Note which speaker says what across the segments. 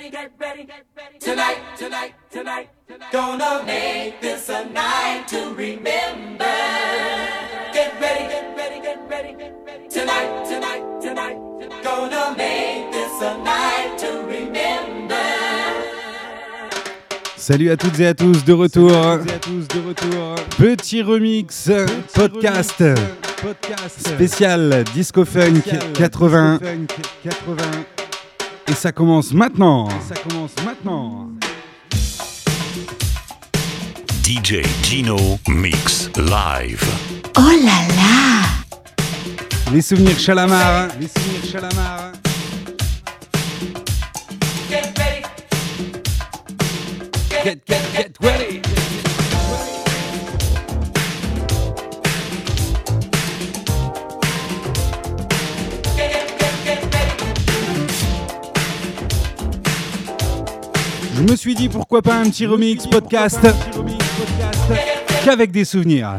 Speaker 1: ready, get ready. Tonight, tonight, tonight. Gonna make this a night to remember. Get ready, get ready, get ready. Tonight, tonight, tonight. Gonna make this a night to remember.
Speaker 2: Salut à toutes et à tous de retour. Petit remix podcast spécial disco funk 80. Et ça commence maintenant. Ça commence maintenant.
Speaker 3: DJ Gino Mix Live.
Speaker 4: Oh là là
Speaker 2: Les souvenirs Chalamar. Les souvenirs Chalamar.
Speaker 1: Get ready.
Speaker 2: Get, get, get ready. Je me suis dit pourquoi pas un petit remix podcast qu'avec des souvenirs.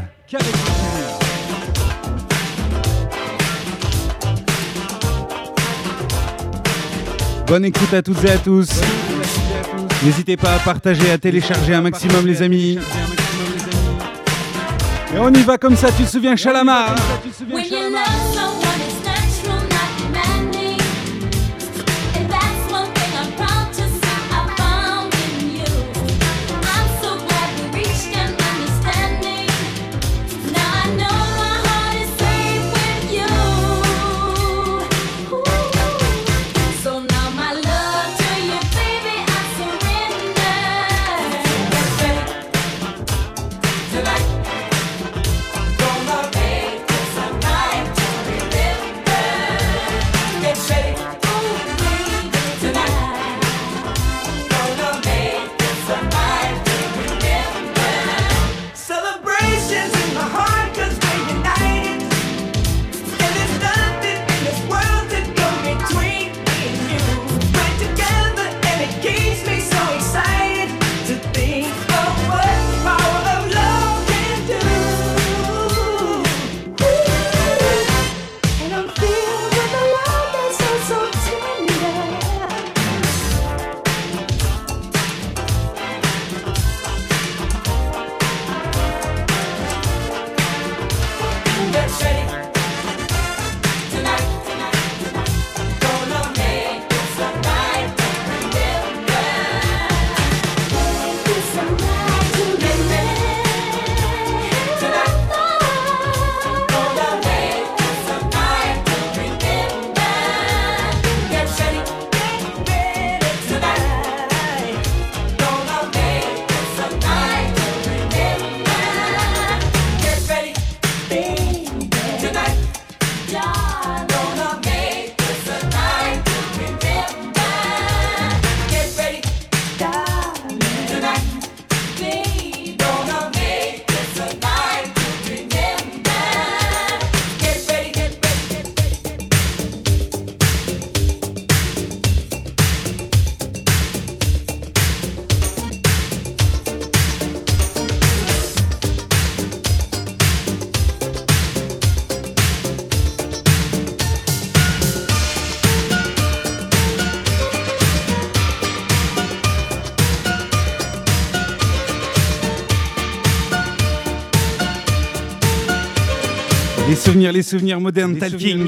Speaker 2: Bonne écoute à toutes et à tous. N'hésitez pas à partager, à télécharger un maximum les amis. Et on y va comme ça, tu te souviens Chalamar souvenirs, les souvenirs modernes, Talking.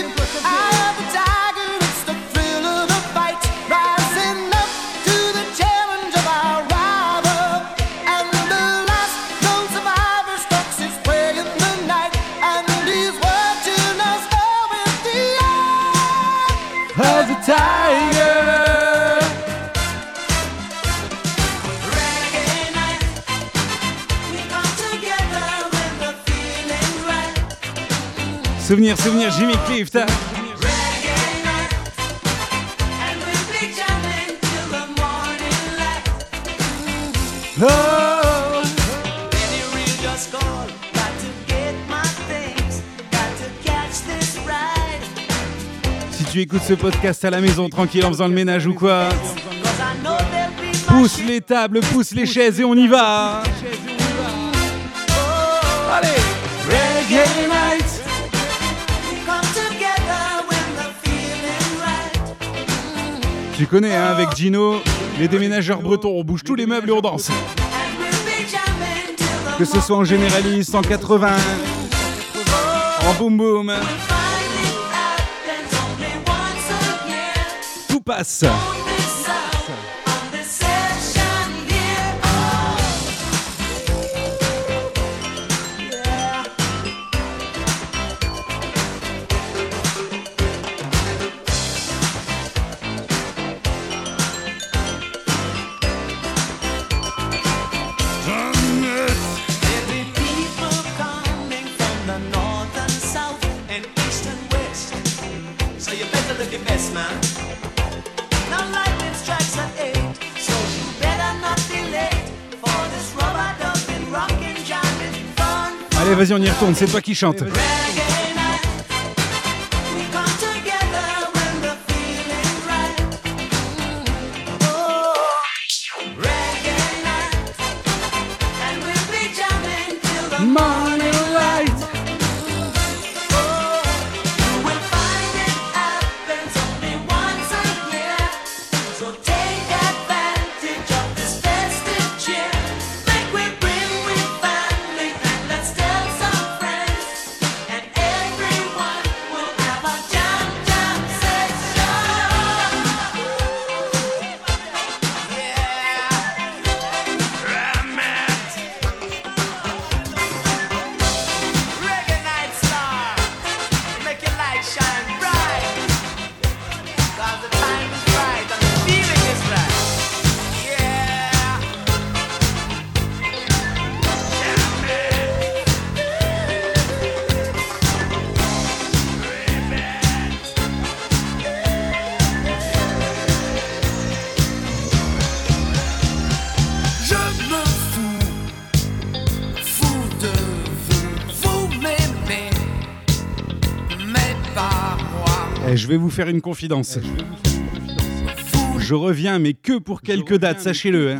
Speaker 1: souvenir, Jimmy Clift. Hein. Si tu écoutes ce podcast à la maison tranquille en faisant le ménage ou quoi, pousse les tables, pousse les chaises et on y va. Tu connais, hein, avec Gino, les déménageurs bretons, on bouge tous les meubles et on danse. Que ce soit en généraliste, en 80, en boom boom. Tout passe.
Speaker 5: vas-y, on y retourne, c'est toi qui chante.
Speaker 1: Mom. Eh, Et
Speaker 5: eh, je vais vous faire une confidence. Je, reviens, mais que pour hein. quelques dates, sachez-le.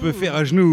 Speaker 5: peut faire à genoux.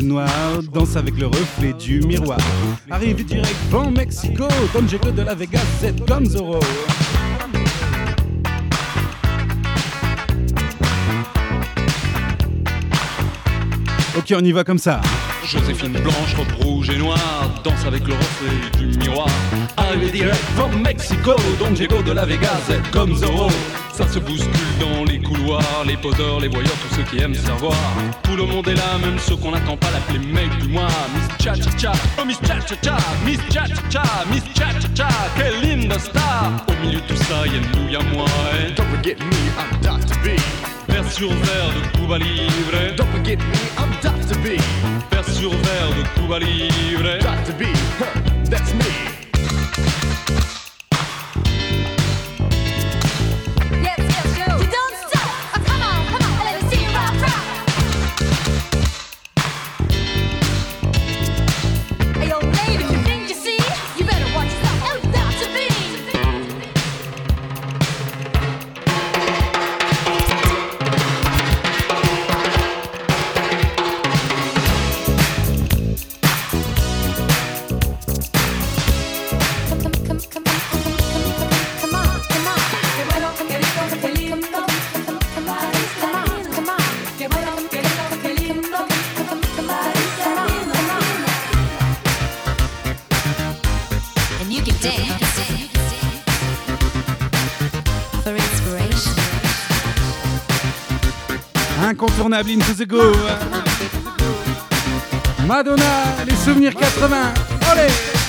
Speaker 5: ciel noir danse avec le reflet du miroir. Arrivé direct dans Mexico, Don Diego de la Vega, c'est comme Zorro. Ok, on y va comme ça.
Speaker 6: Joséphine blanche, robe rouge et noire, danse avec le reflet du miroir. Arrivé direct from Mexico, Don Diego de la Vega, c'est comme Zorro. Ça se bouscule dans les couloirs, les poseurs, les voyeurs, tous ceux qui aiment savoir. Tout le monde est là, même ceux qu'on n'attend pas, l'appeler mec du mois. Miss Cha Cha Cha, oh Miss Cha Cha Cha, Miss Cha Cha Cha, Miss Cha Cha Cha, quelle linda star. Au milieu de tout ça, y'a nous, y'a moi. Hein.
Speaker 7: Don't forget me, I'm Dr. B.
Speaker 6: Vers sur verre de Cuba Libre.
Speaker 7: Don't forget me, I'm Dr. B.
Speaker 6: Vers sur verre de Cuba Libre.
Speaker 7: Dr. B, that's me.
Speaker 8: incontournable Into the Go. Madonna, les souvenirs 80. Allez!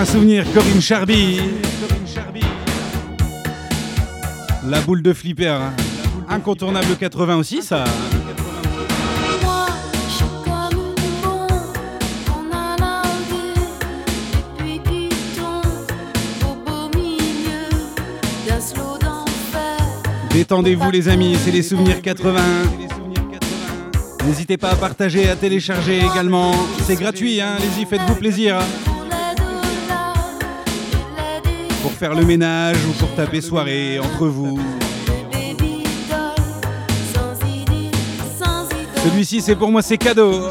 Speaker 8: un souvenir, Corinne Charby. La boule de flipper, hein. incontournable 80 aussi, ça. Détendez-vous les amis, c'est les souvenirs 80. N'hésitez pas à partager, à télécharger également. C'est gratuit, hein allez-y, faites-vous plaisir. faire le ménage ou pour taper soirée entre vous. Celui-ci, c'est pour moi, c'est cadeau.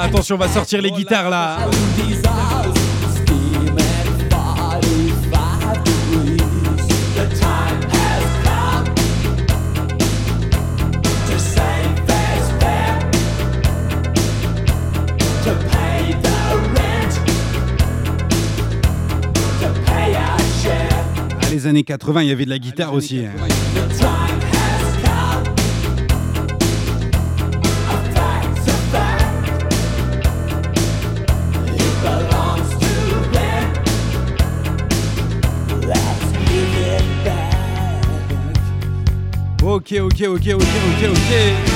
Speaker 9: attention, on va sortir les guitares là. Ah, les années 80, il y avait de la guitare aussi.
Speaker 10: o que, o que, o que,
Speaker 9: o que.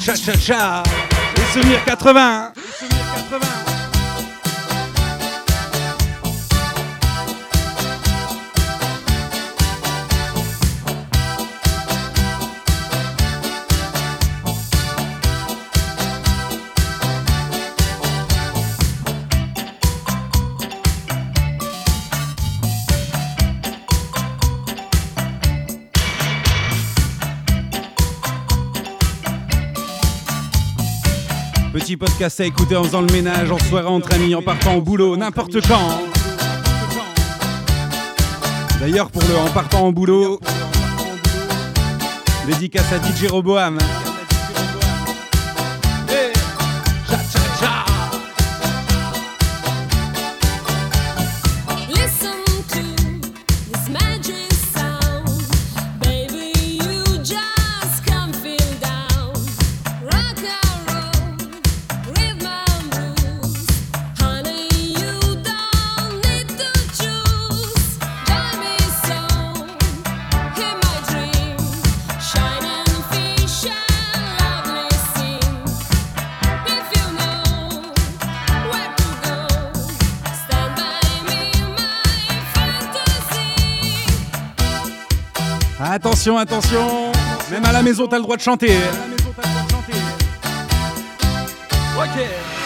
Speaker 9: cha cha cha. Les souvenirs 80.
Speaker 10: Podcast à écouter en faisant le ménage, en soirée entre amis, en partant au boulot, n'importe quand. D'ailleurs, pour le en partant au boulot, dédicace à DJ
Speaker 7: Roboam.
Speaker 10: Attention, attention. Même à la maison, t'as le droit de chanter. Ok.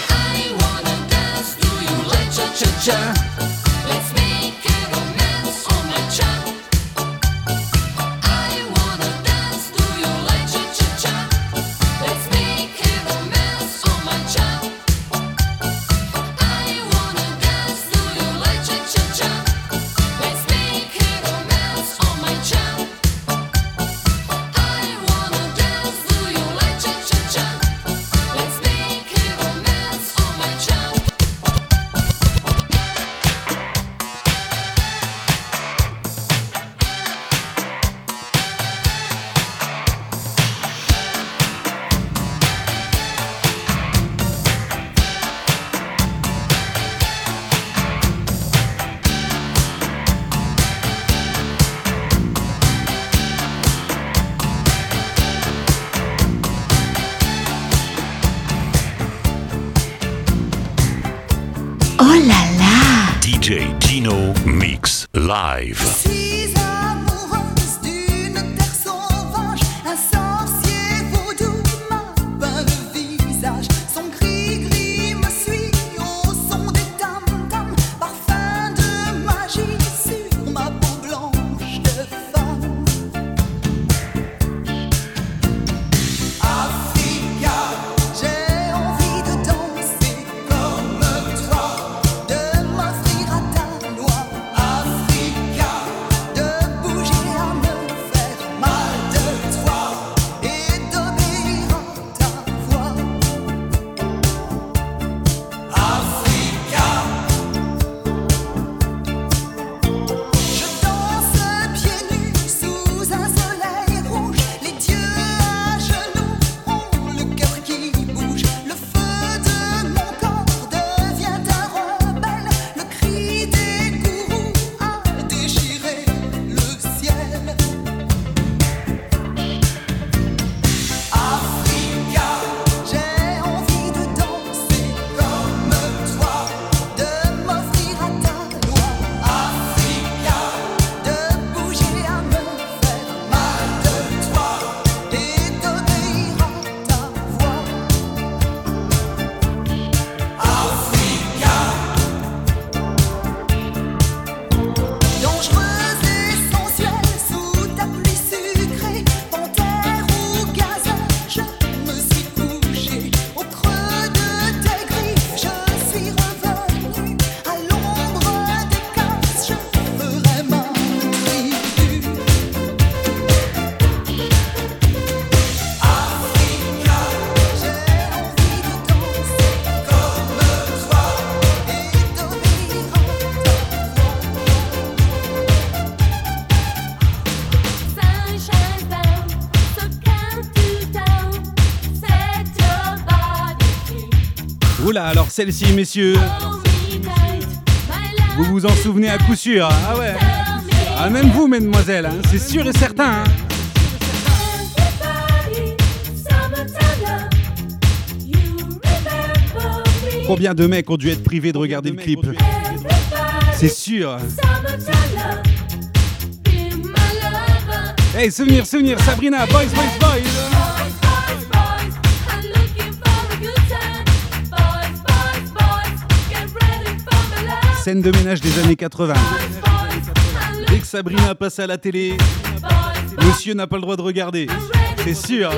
Speaker 11: DJ Dino Mix Live.
Speaker 10: Alors celle-ci, messieurs, vous vous en souvenez à coup sûr. Hein? Ah ouais. Ah même vous, mesdemoiselles, hein? c'est sûr et certain. Hein? Combien de mecs ont dû être privés de regarder le clip? C'est sûr. Hey, souvenir, souvenir, Sabrina, boys, boys, boys. scène de ménage des années 80. Dès que Sabrina passe à la télé, monsieur n'a pas le droit de regarder. C'est sûr.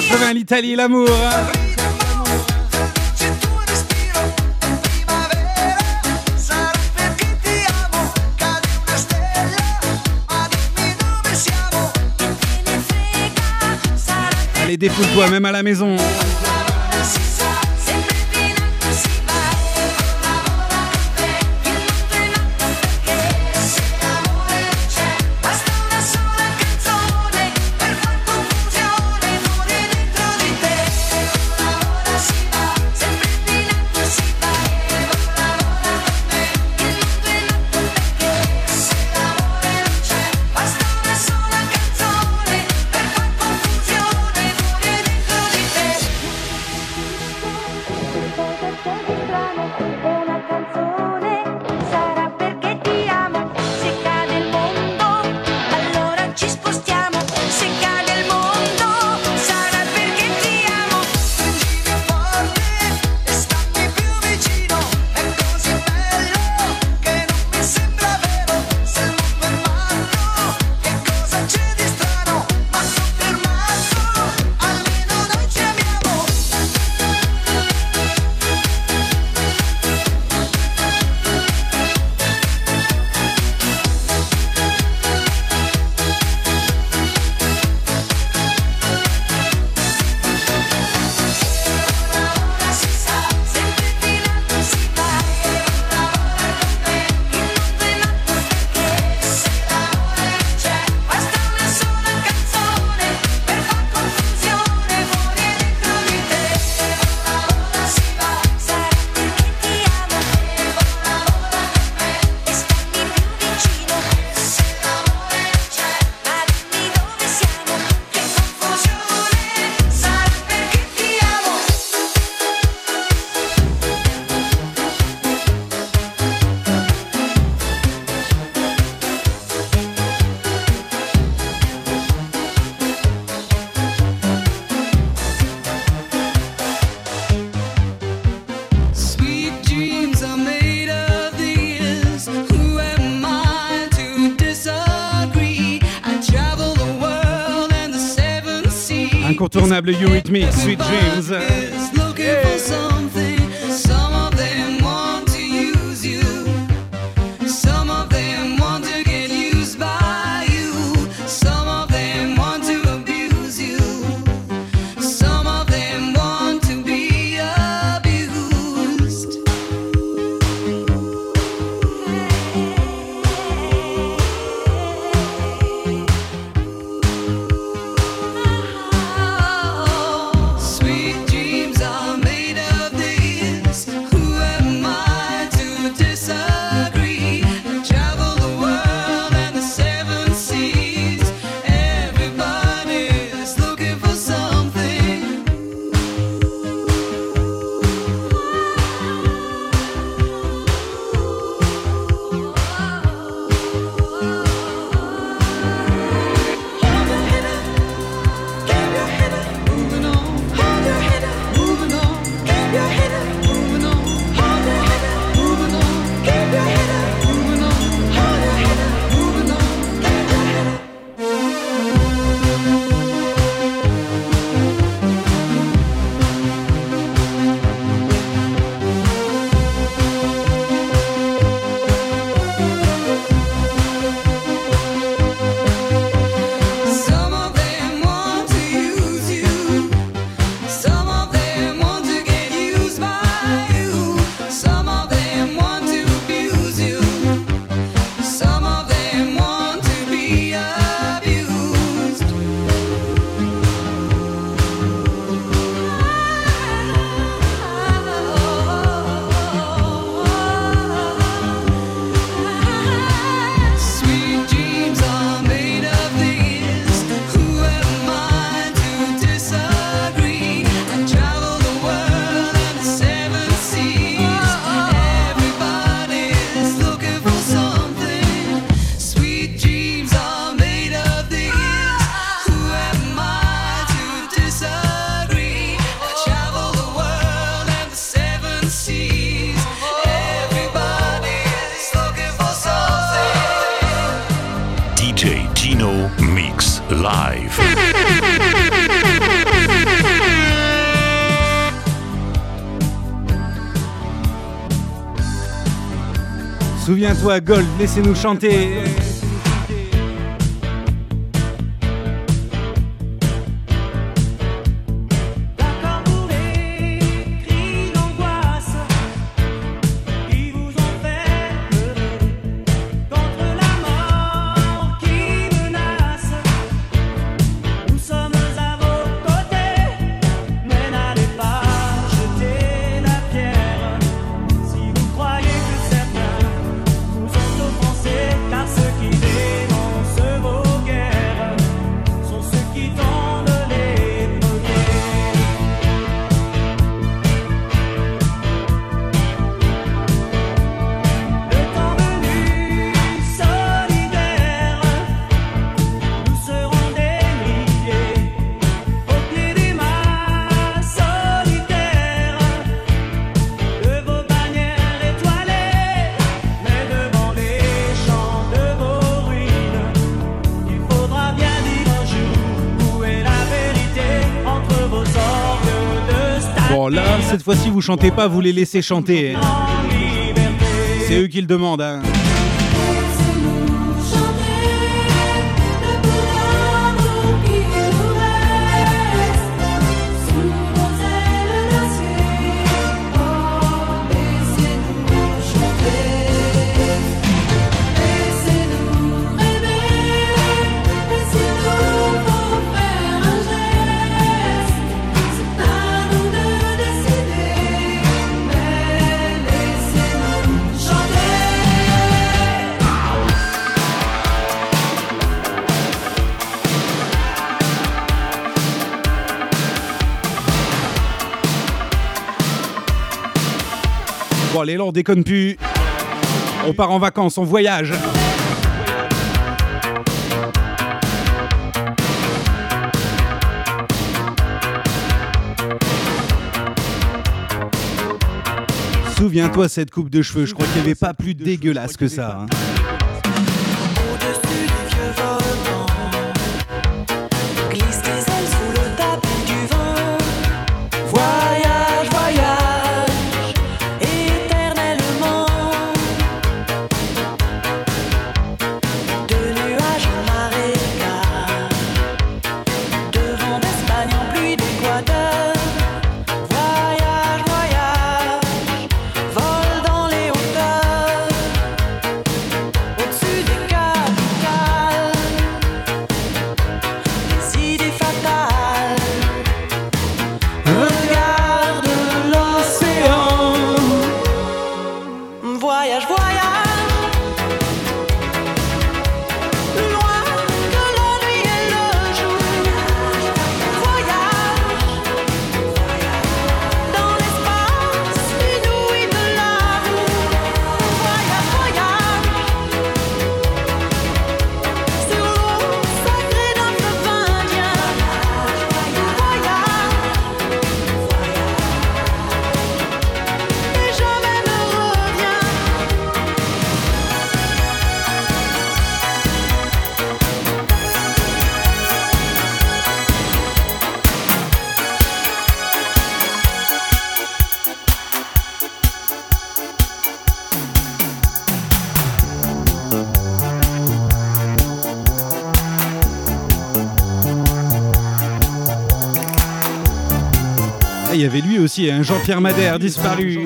Speaker 11: 80, l'Italie, l'amour. Allez, défoule-toi même à la maison.
Speaker 3: Incontournable you and me, Sweet Dreams.
Speaker 10: bientôt
Speaker 12: à Gold. Laissez-nous chanter. fois-ci, vous chantez pas, vous les laissez chanter. C'est eux qui le demandent. Hein. Bon, allez, là, on plus. On part en vacances, on voyage. Souviens-toi cette coupe de cheveux, je crois qu'il n'y avait pas plus dégueulasse que ça. Hein. Hein. Jean-Pierre Madère disparu.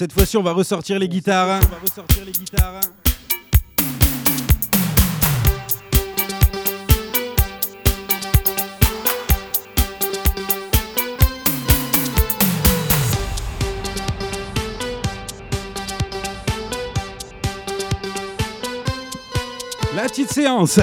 Speaker 10: Cette
Speaker 12: fois-ci, on va ressortir les guitares. On va ressortir les guitares. La petite séance.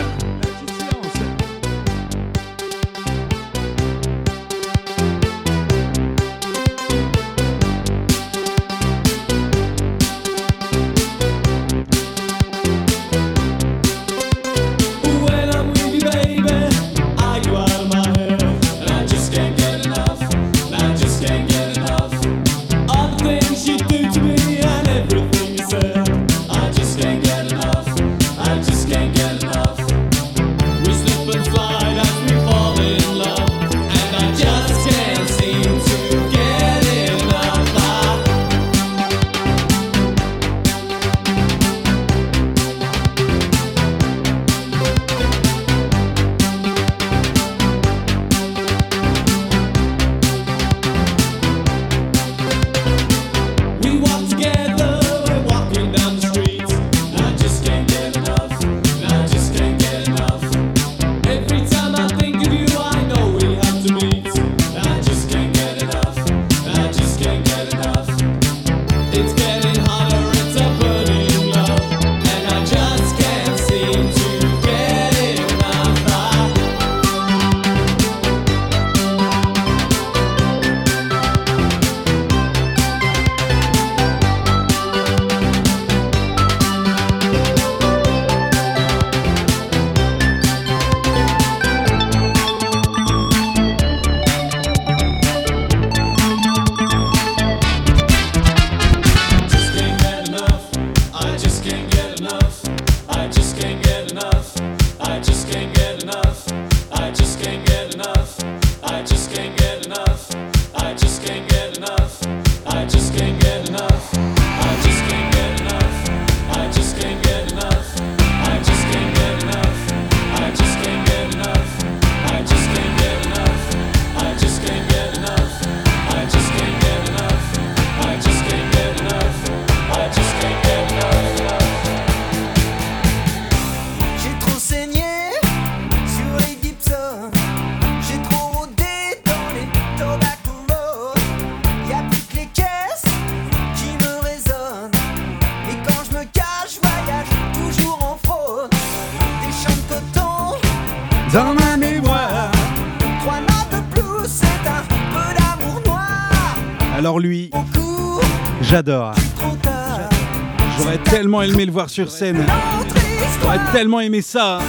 Speaker 11: J'adore. J'aurais tellement aimé le voir sur scène. J'aurais tellement aimé ça.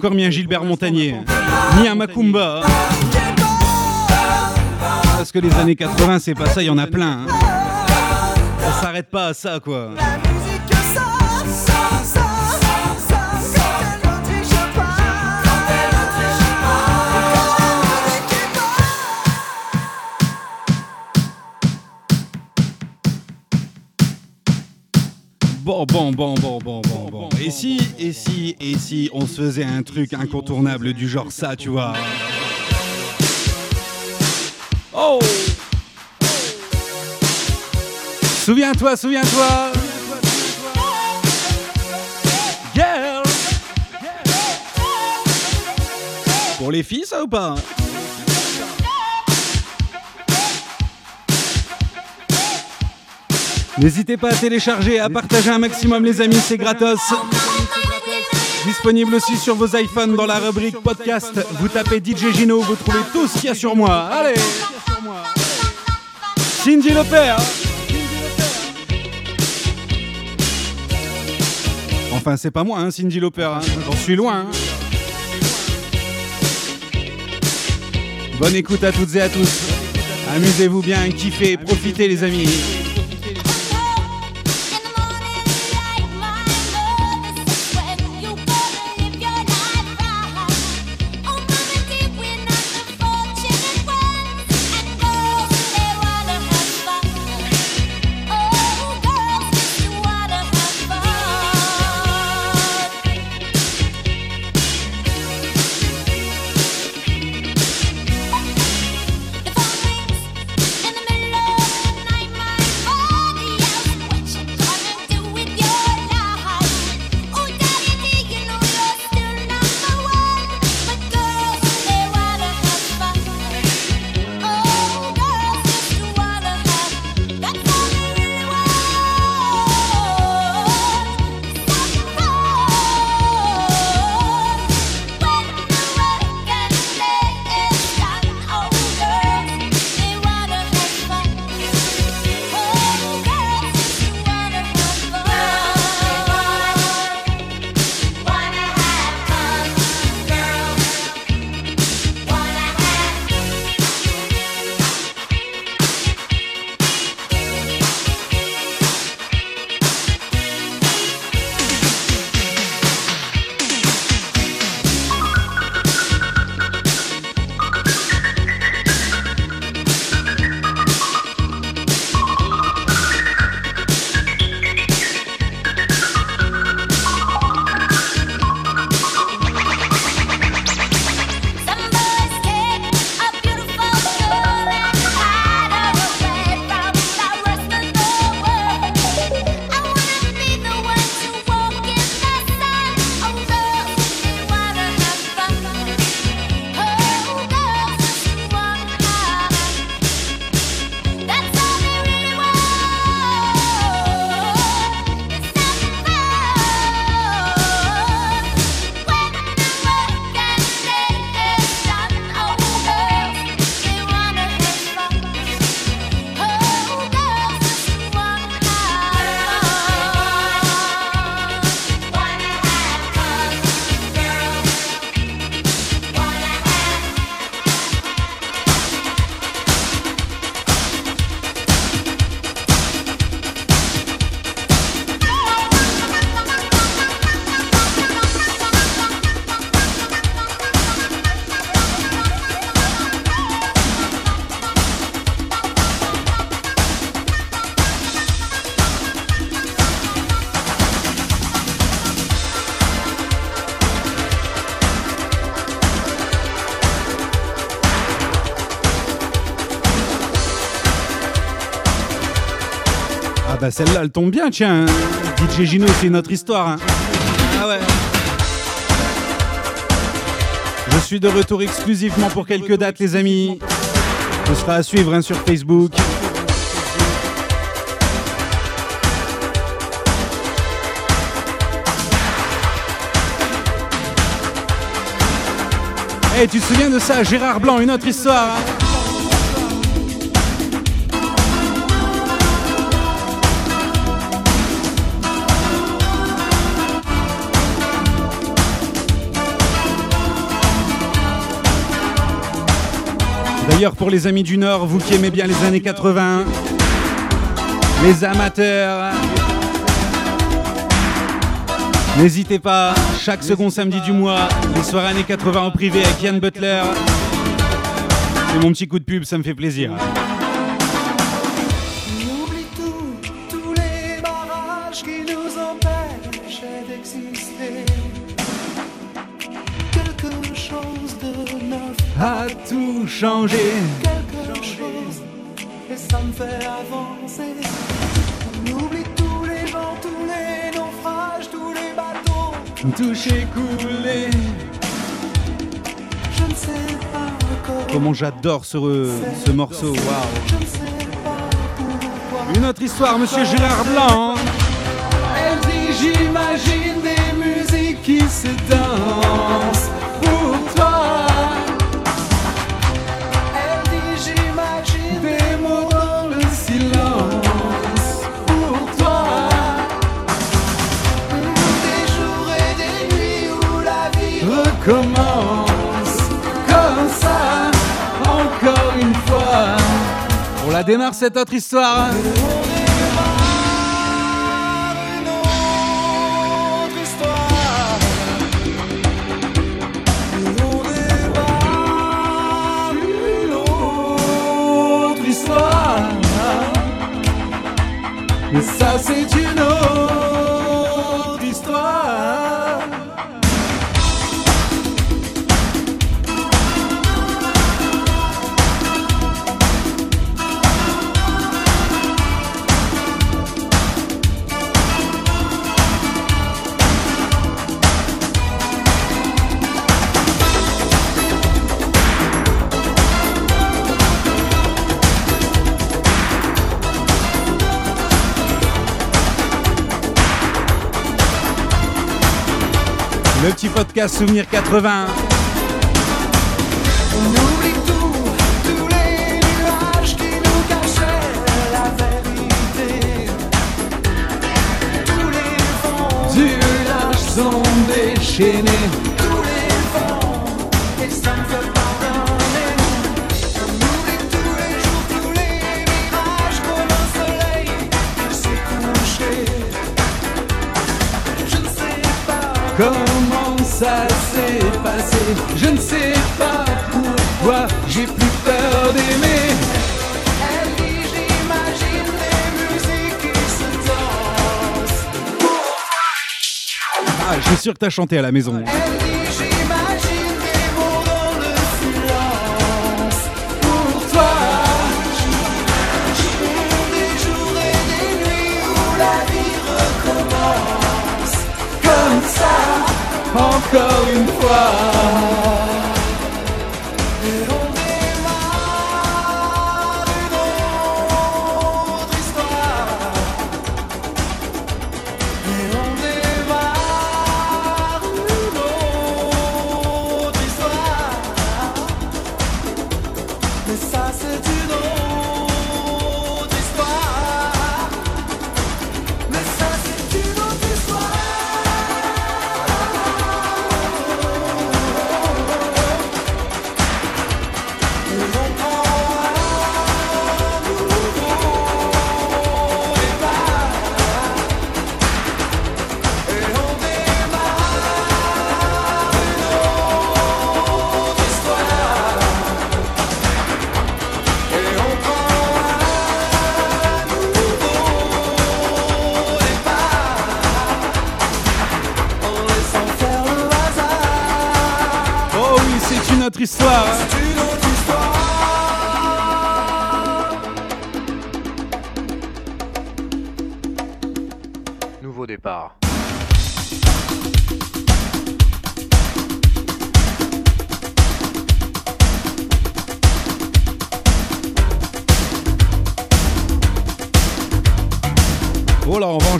Speaker 11: Encore mis un Gilbert Montagnier, ni un Macumba. Parce que les années 80, c'est pas ça, il y en a plein. hein. On s'arrête pas à ça, quoi. Bon, bon, bon, bon, bon, bon. Et si, et si, et si on se faisait un truc incontournable du genre ça, tu vois? Oh! Souviens-toi, souviens-toi. Girl! Pour les filles, ça ou pas? N'hésitez pas à télécharger, à partager un maximum les amis, c'est gratos. Disponible aussi sur vos iPhones dans la rubrique podcast. Vous tapez DJ Gino, vous trouvez tout ce qu'il y a sur moi. Allez Cindy le père Enfin, c'est pas moi, hein, Cindy Lauper. hein. J'en suis loin. hein. Bonne écoute à toutes et à tous. Amusez-vous bien, kiffez, profitez les amis.
Speaker 10: Bah celle-là, elle tombe bien, tiens. DJ Gino, c'est notre histoire. hein. Ah ouais. Je suis de retour exclusivement pour quelques dates, les amis. Ce sera à suivre hein, sur Facebook. Eh, tu te souviens de ça, Gérard Blanc, une autre histoire hein Pour les amis du Nord, vous qui aimez bien les années 80, les amateurs, n'hésitez pas, chaque second samedi du mois, les soirées années 80 en privé avec Yann Butler. C'est mon petit coup de pub, ça me fait plaisir.
Speaker 11: Tout
Speaker 10: changé.
Speaker 11: quelque chose, et ça me fait avancer. On oublie tous les gens, tous les naufrages, tous les bateaux.
Speaker 10: Touché, coulé.
Speaker 11: Je ne sais pas encore.
Speaker 10: Comment j'adore ce, ce morceau, waouh. Une autre histoire, monsieur Gérard Blanc.
Speaker 11: Elle dit j'imagine des musiques qui se dansent pour toi. Vie
Speaker 10: Recommence comme ça, encore une fois. On la démarre cette autre histoire.
Speaker 11: On.
Speaker 10: Mais ça, c'est
Speaker 11: vents
Speaker 10: Du large sont déchaînés.
Speaker 11: tous les vents, et ça me fait pardonner. On oublie tous les jours, tous les mirages comme un soleil qui s'est couché. Je ne sais pas
Speaker 10: Comment ça s'est passé Je ne sais pas pourquoi j'ai plus peur d'aimer.
Speaker 11: Elle dit j'imagine des musiques qui se dansent.
Speaker 10: Ah, je suis sûr que t'as chanté à la maison. Encore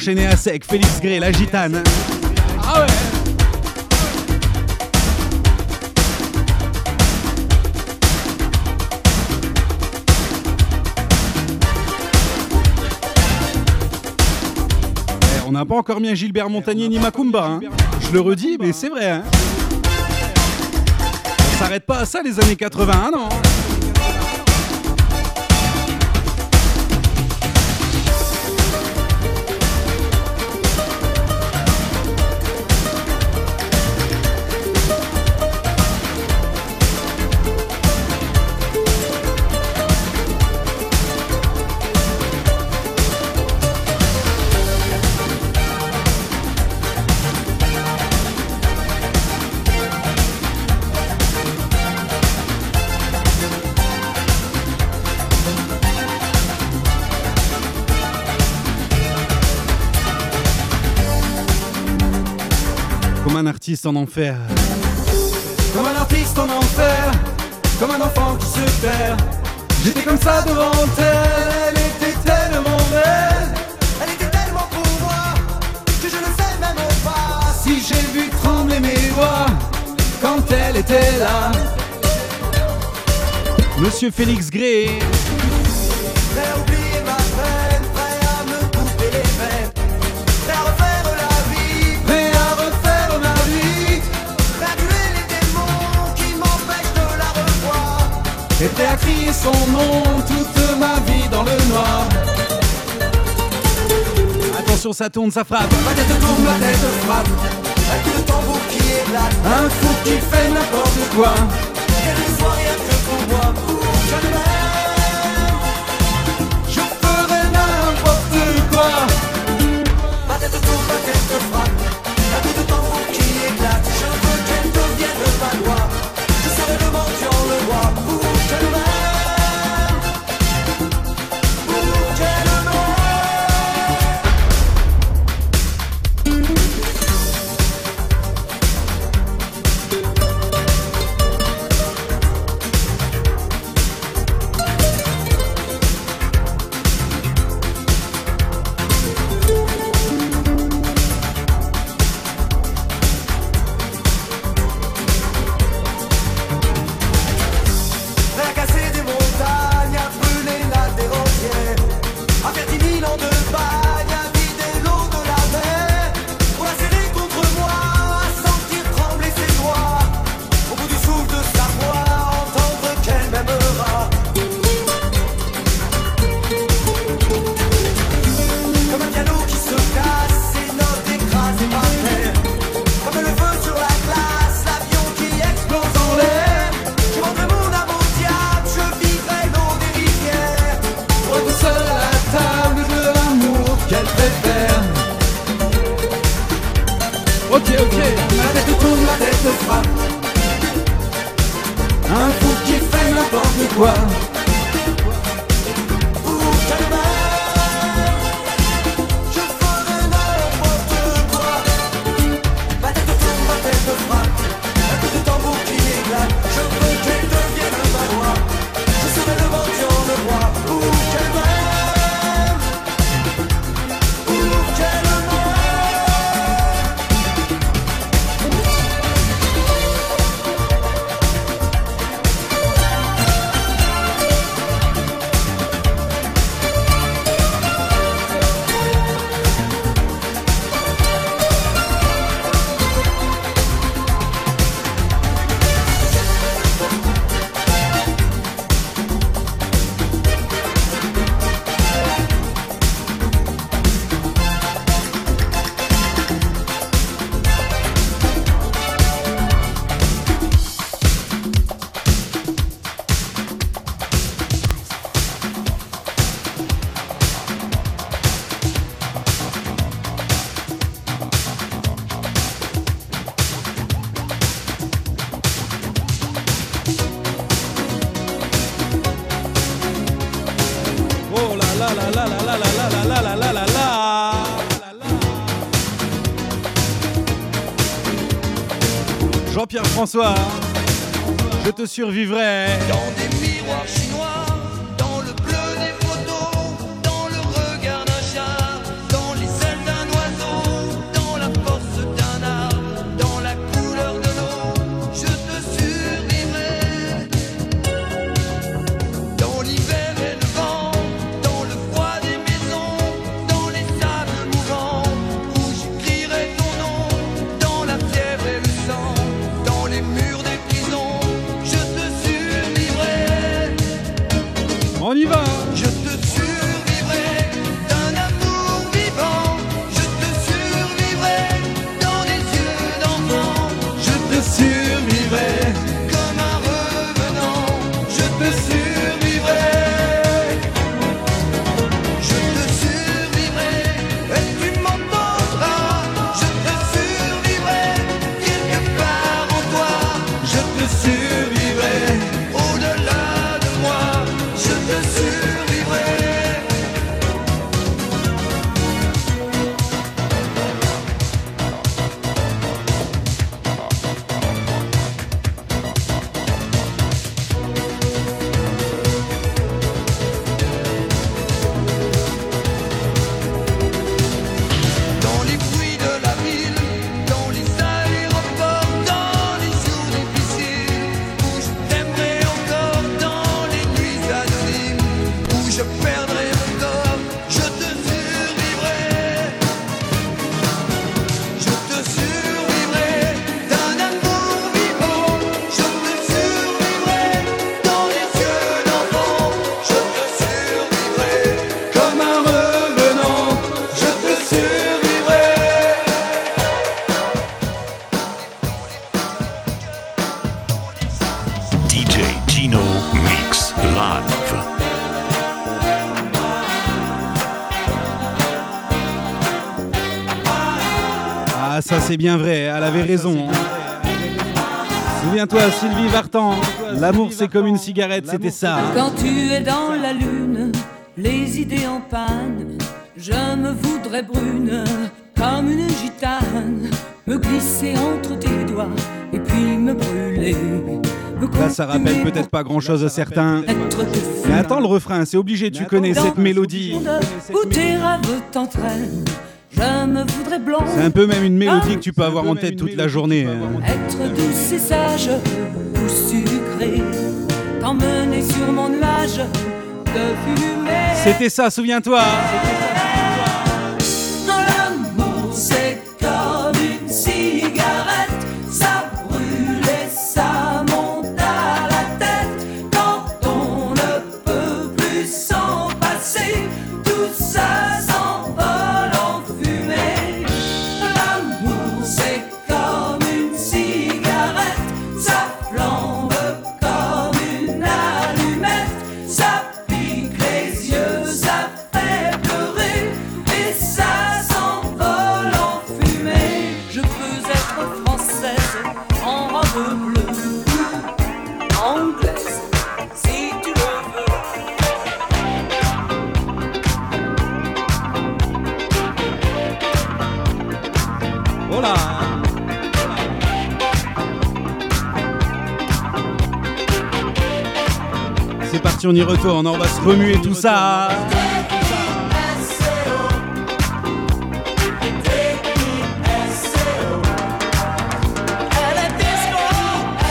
Speaker 10: enchaîner à sec. Félix Gray, la gitane. Ah ouais eh, On n'a pas encore mis un Gilbert Montagnier ni Macumba. Hein. Je le redis, mais c'est vrai. Hein. On s'arrête pas à ça les années 80, non en enfer.
Speaker 11: Comme un artiste en enfer, comme un enfant qui se perd. J'étais comme ça devant elle, elle était tellement belle. Elle était tellement pour moi que je ne sais même pas si j'ai vu trembler mes doigts quand elle était là.
Speaker 10: Monsieur Félix Gray.
Speaker 11: demandé à son nom toute ma vie dans le noir.
Speaker 10: Attention, ça tourne, ça frappe.
Speaker 11: Ma tête tourne, ma tête frappe. Tambour qui. Un fou qui fait n'importe quoi. Jean-Pierre François. Je te survivrai. Ça c'est bien vrai, elle avait raison. Souviens-toi, Sylvie Vartan, l'amour c'est comme une cigarette, c'était ça. hein.
Speaker 12: Quand tu es dans la lune, les idées en panne, je me voudrais brune comme une gitane, me glisser entre tes doigts et puis me brûler.
Speaker 11: Là, ça rappelle peut-être pas grand-chose à certains. Mais attends le refrain, c'est obligé, tu connais cette mélodie.
Speaker 12: Où tes rêves t'entraînent, je me voudrais blonde.
Speaker 11: C'est un peu même une mélodie que tu peux avoir en tête toute la journée.
Speaker 12: Être douce et sage ou sucré, t'emmener sur mon nuage de fumée.
Speaker 11: C'était ça, souviens-toi.
Speaker 12: On
Speaker 11: y retourne, on va se remuer tout ça.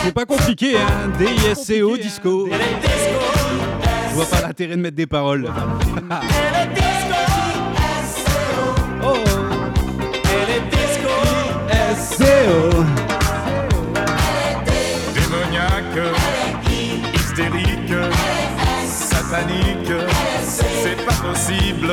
Speaker 11: C'est pas compliqué, hein. D-I-S-C-O, disco. Je vois pas l'intérêt de mettre des paroles. oh
Speaker 13: c'est pas possible.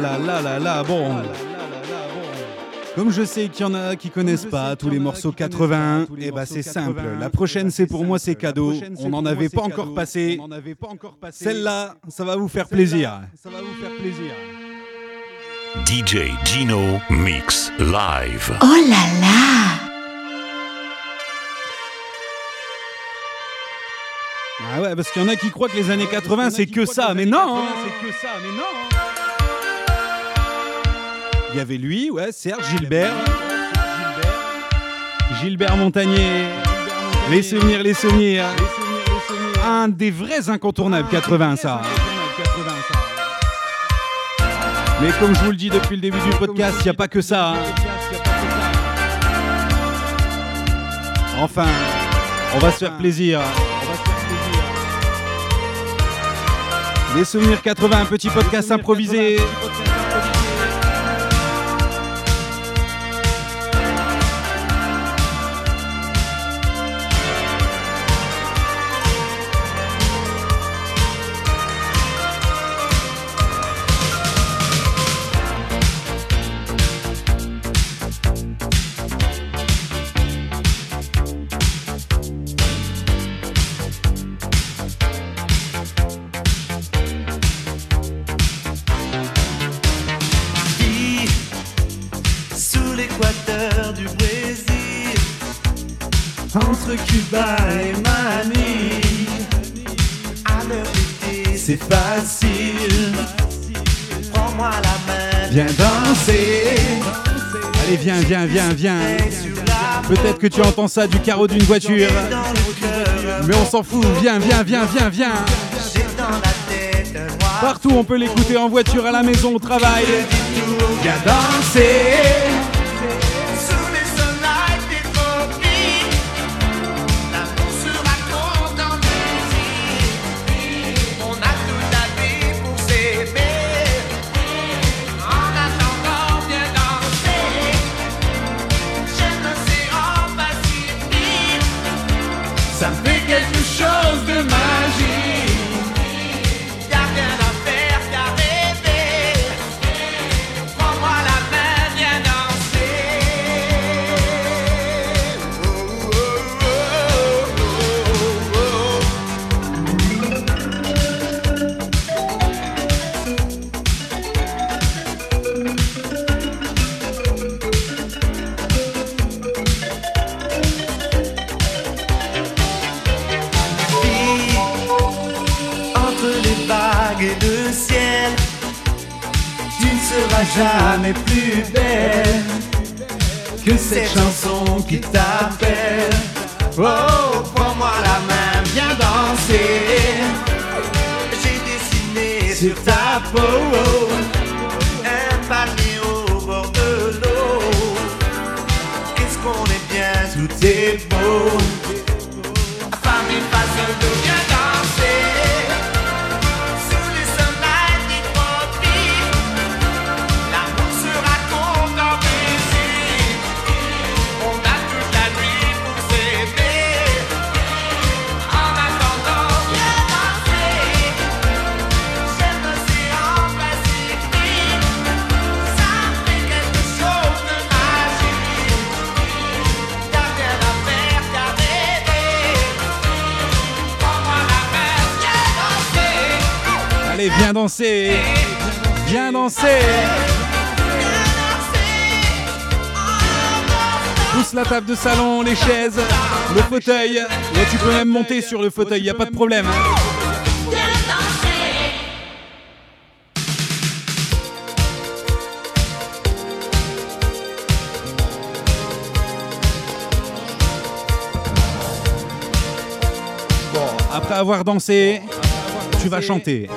Speaker 11: Là là là là, bon. Comme je sais qu'il y en a qui connaissent pas tous les morceaux 80, et bah c'est simple. La prochaine c'est pour moi c'est cadeau. On n'en avait pas encore passé. Celle-là, ça va vous faire plaisir. Ça va vous faire plaisir.
Speaker 3: DJ Gino Mix Live.
Speaker 4: Oh là là
Speaker 11: Ah ouais, parce qu'il y en a qui croient que les années 80 c'est que ça, mais non. hein. C'est que ça, mais non. Il y avait lui, ouais, Serge Gilbert. Gilbert Montagnier. Les souvenirs, les souvenirs. Un des vrais incontournables 80, ça. Mais comme je vous le dis depuis le début du podcast, il n'y a pas que ça. hein. Enfin, on va se faire plaisir. Les souvenirs 80, un petit podcast improvisé.
Speaker 10: Facile. Prends-moi la main,
Speaker 11: Viens danser. Allez, viens, viens, viens, viens. Peut-être que tu entends ça du carreau d'une voiture. Mais on s'en fout. Viens, viens, viens, viens, viens. Partout, on peut l'écouter en voiture, à la maison, au travail. Viens danser. Salon, les chaises, le fauteuil. Là, tu peux même monter sur le fauteuil, y a pas de problème. hein. Bon, après avoir dansé,
Speaker 12: tu vas chanter.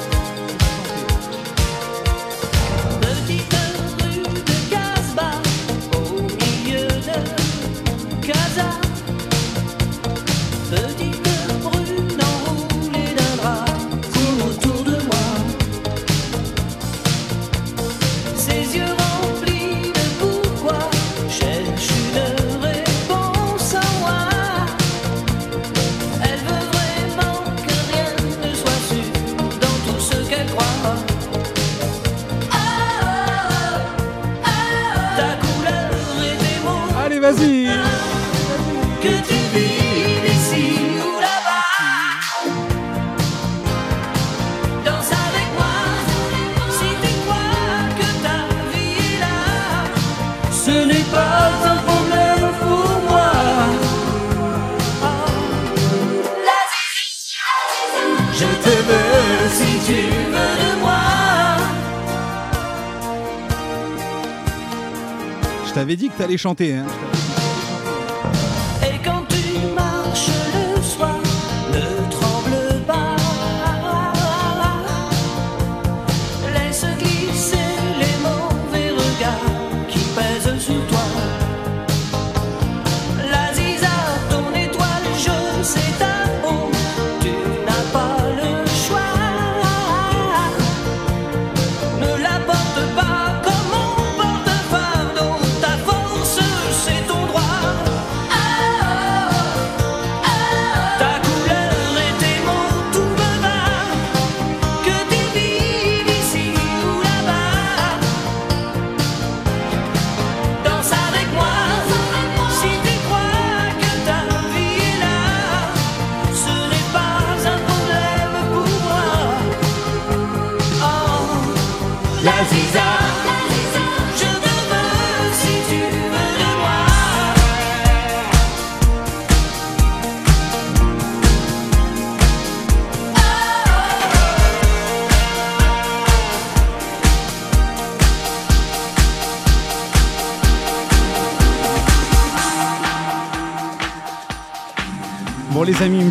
Speaker 12: T'avais dit que t'allais chanter. Hein.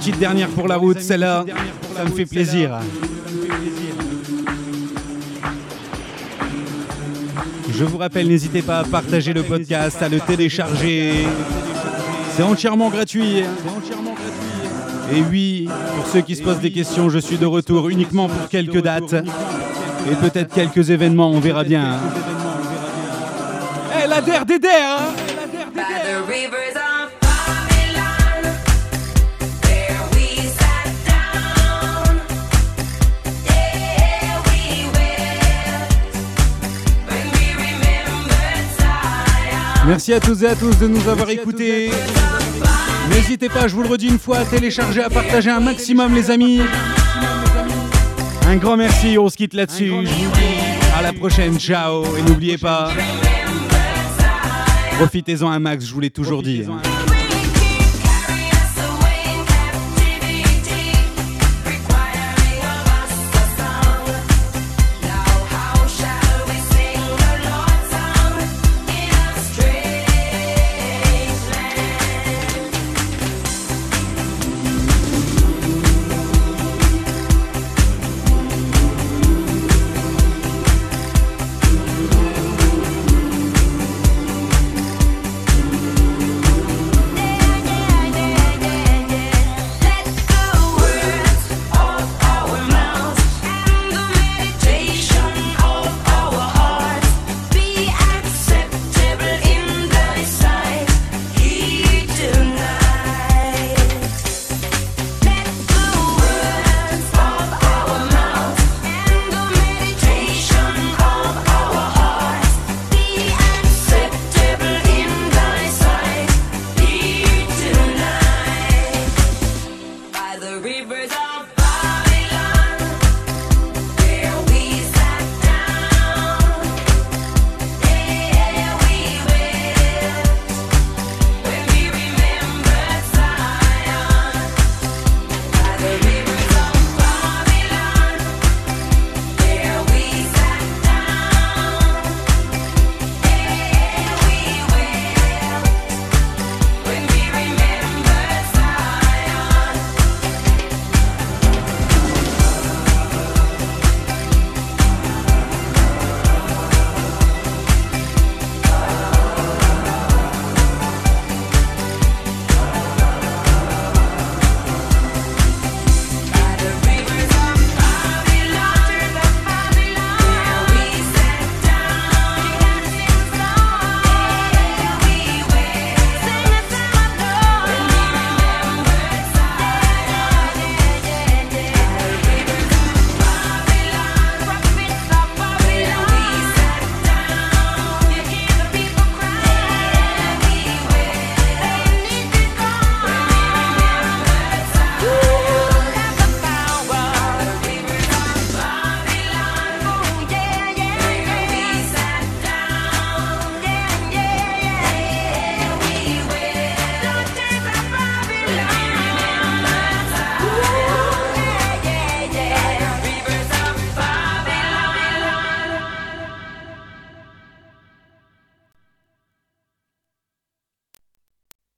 Speaker 12: Petite dernière pour la route, celle-là, ça me fait plaisir. Je vous rappelle, n'hésitez pas à partager le podcast, à le télécharger. C'est entièrement gratuit. Et oui, pour ceux qui se posent des questions, je suis de retour uniquement pour quelques dates. Et peut-être quelques événements, on verra bien. Eh, la der hein Merci à tous et à tous de nous avoir écoutés. N'hésitez pas, je vous le redis une fois, à télécharger, à partager un maximum les amis. Un grand merci, on se quitte là-dessus. À la prochaine, ciao. Et n'oubliez pas, profitez-en un max, je vous l'ai toujours dit. hein.